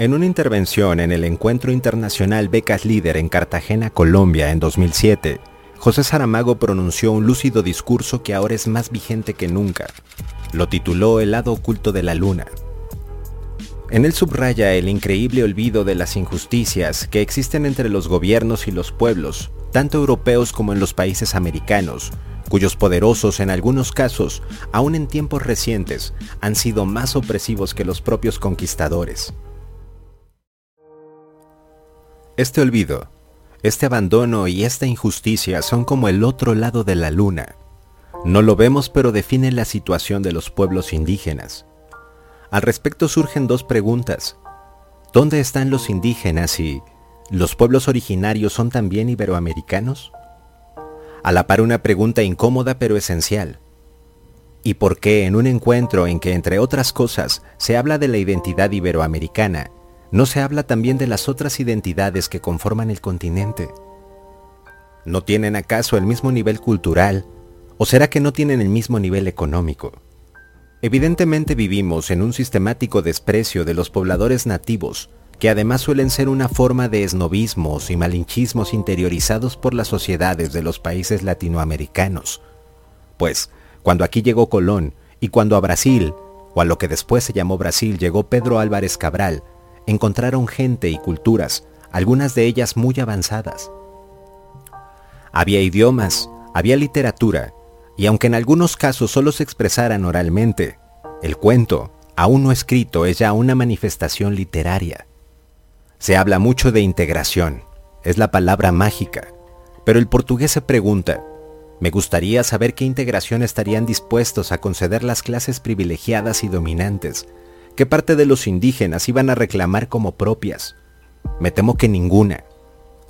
En una intervención en el Encuentro Internacional Becas Líder en Cartagena, Colombia, en 2007, José Saramago pronunció un lúcido discurso que ahora es más vigente que nunca. Lo tituló El lado oculto de la luna. En él subraya el increíble olvido de las injusticias que existen entre los gobiernos y los pueblos, tanto europeos como en los países americanos, cuyos poderosos en algunos casos, aún en tiempos recientes, han sido más opresivos que los propios conquistadores. Este olvido, este abandono y esta injusticia son como el otro lado de la luna. No lo vemos pero definen la situación de los pueblos indígenas. Al respecto surgen dos preguntas. ¿Dónde están los indígenas y los pueblos originarios son también iberoamericanos? A la par una pregunta incómoda pero esencial. ¿Y por qué en un encuentro en que, entre otras cosas, se habla de la identidad iberoamericana, ¿No se habla también de las otras identidades que conforman el continente? ¿No tienen acaso el mismo nivel cultural? ¿O será que no tienen el mismo nivel económico? Evidentemente vivimos en un sistemático desprecio de los pobladores nativos, que además suelen ser una forma de esnovismos y malinchismos interiorizados por las sociedades de los países latinoamericanos. Pues, cuando aquí llegó Colón, y cuando a Brasil, o a lo que después se llamó Brasil, llegó Pedro Álvarez Cabral, encontraron gente y culturas, algunas de ellas muy avanzadas. Había idiomas, había literatura, y aunque en algunos casos solo se expresaran oralmente, el cuento, aún no escrito, es ya una manifestación literaria. Se habla mucho de integración, es la palabra mágica, pero el portugués se pregunta, me gustaría saber qué integración estarían dispuestos a conceder las clases privilegiadas y dominantes ¿Qué parte de los indígenas iban a reclamar como propias? Me temo que ninguna.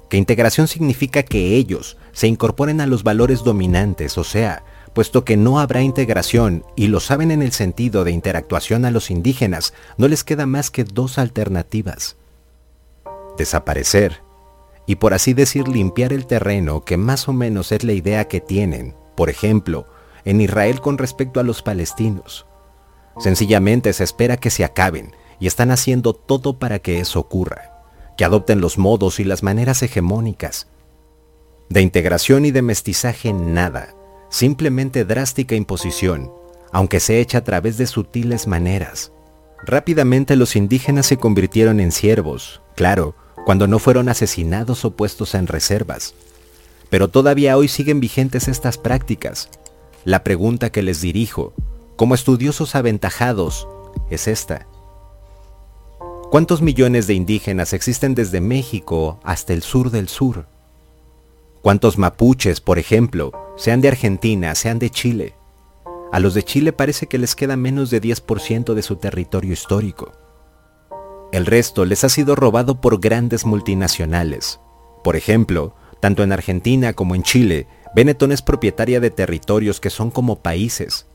Que integración significa que ellos se incorporen a los valores dominantes, o sea, puesto que no habrá integración y lo saben en el sentido de interactuación a los indígenas, no les queda más que dos alternativas. Desaparecer y por así decir limpiar el terreno que más o menos es la idea que tienen, por ejemplo, en Israel con respecto a los palestinos. Sencillamente se espera que se acaben y están haciendo todo para que eso ocurra, que adopten los modos y las maneras hegemónicas. De integración y de mestizaje nada, simplemente drástica imposición, aunque se echa a través de sutiles maneras. Rápidamente los indígenas se convirtieron en siervos, claro, cuando no fueron asesinados o puestos en reservas. Pero todavía hoy siguen vigentes estas prácticas. La pregunta que les dirijo como estudiosos aventajados es esta. ¿Cuántos millones de indígenas existen desde México hasta el sur del sur? ¿Cuántos mapuches, por ejemplo, sean de Argentina, sean de Chile? A los de Chile parece que les queda menos de 10% de su territorio histórico. El resto les ha sido robado por grandes multinacionales. Por ejemplo, tanto en Argentina como en Chile, Benetton es propietaria de territorios que son como países,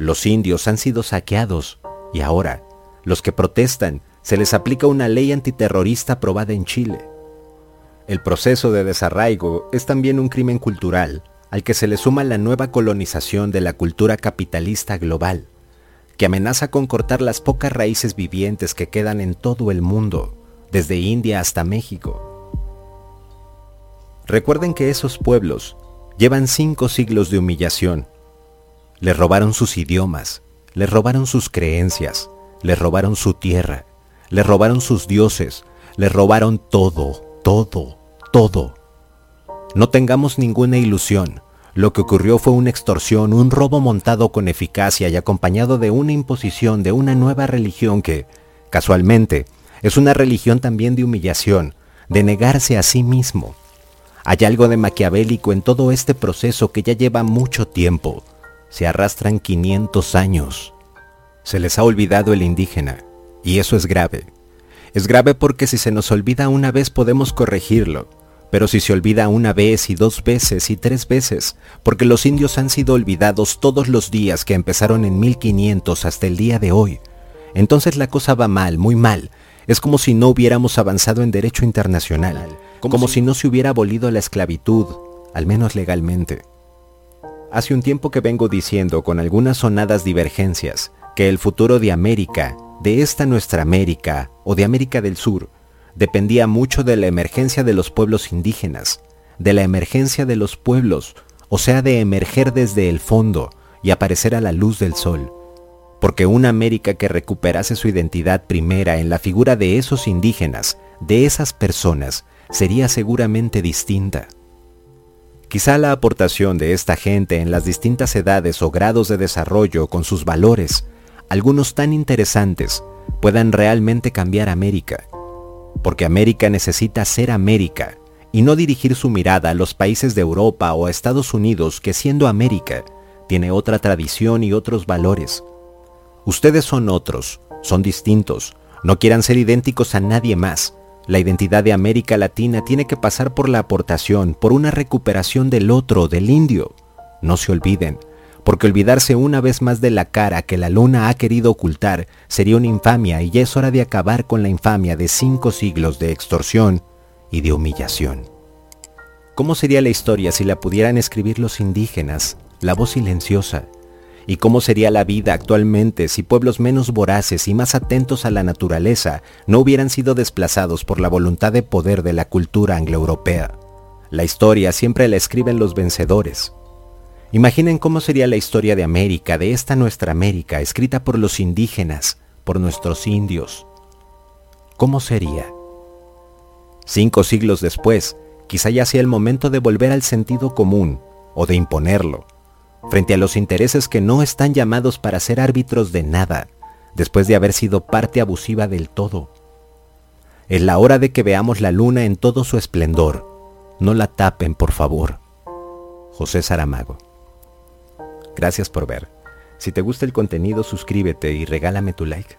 los indios han sido saqueados y ahora los que protestan se les aplica una ley antiterrorista aprobada en Chile. El proceso de desarraigo es también un crimen cultural al que se le suma la nueva colonización de la cultura capitalista global, que amenaza con cortar las pocas raíces vivientes que quedan en todo el mundo, desde India hasta México. Recuerden que esos pueblos llevan cinco siglos de humillación, les robaron sus idiomas, les robaron sus creencias, les robaron su tierra, les robaron sus dioses, les robaron todo, todo, todo. No tengamos ninguna ilusión. Lo que ocurrió fue una extorsión, un robo montado con eficacia y acompañado de una imposición de una nueva religión que, casualmente, es una religión también de humillación, de negarse a sí mismo. Hay algo de maquiavélico en todo este proceso que ya lleva mucho tiempo, se arrastran 500 años. Se les ha olvidado el indígena, y eso es grave. Es grave porque si se nos olvida una vez podemos corregirlo, pero si se olvida una vez y dos veces y tres veces, porque los indios han sido olvidados todos los días que empezaron en 1500 hasta el día de hoy, entonces la cosa va mal, muy mal. Es como si no hubiéramos avanzado en derecho internacional, como, si no se hubiera abolido la esclavitud, al menos legalmente. Hace un tiempo que vengo diciendo con algunas sonadas divergencias que el futuro de América de esta nuestra América o de América del Sur dependía mucho de la emergencia de los pueblos indígenas, de la emergencia de los pueblos, o sea, de emerger desde el fondo y aparecer a la luz del sol. Porque una América que recuperase su identidad primera en la figura de esos indígenas, de esas personas, sería seguramente distinta. Quizá la aportación de esta gente en las distintas edades o grados de desarrollo con sus valores, algunos tan interesantes, puedan realmente cambiar América. Porque América necesita ser América y no dirigir su mirada a los países de Europa o a Estados Unidos que siendo América tiene otra tradición y otros valores. Ustedes son otros, son distintos, no quieran ser idénticos a nadie más, la identidad de América Latina tiene que pasar por la aportación, por una recuperación del otro, del indio. No se olviden, porque olvidarse una vez más de la cara que la luna ha querido ocultar sería una infamia y ya es hora de acabar con la infamia de cinco siglos de extorsión y de humillación. ¿Cómo sería la historia si la pudieran escribir los indígenas, la voz silenciosa, ¿Y cómo sería la vida actualmente si pueblos menos voraces y más atentos a la naturaleza no hubieran sido desplazados por la voluntad de poder de la cultura anglo-europea? La historia siempre la escriben los vencedores. Imaginen cómo sería la historia de América, de esta nuestra América, escrita por los indígenas, por nuestros indios. ¿Cómo sería? Cinco siglos después, quizá ya sea el momento de volver al sentido común o de imponerlo frente a los intereses que no están llamados para ser árbitros de nada, después de haber sido parte abusiva del todo. Es la hora de que veamos la luna en todo su esplendor. No la tapen, por favor. José Saramago. Gracias por ver. Si te gusta el contenido, suscríbete y regálame tu like.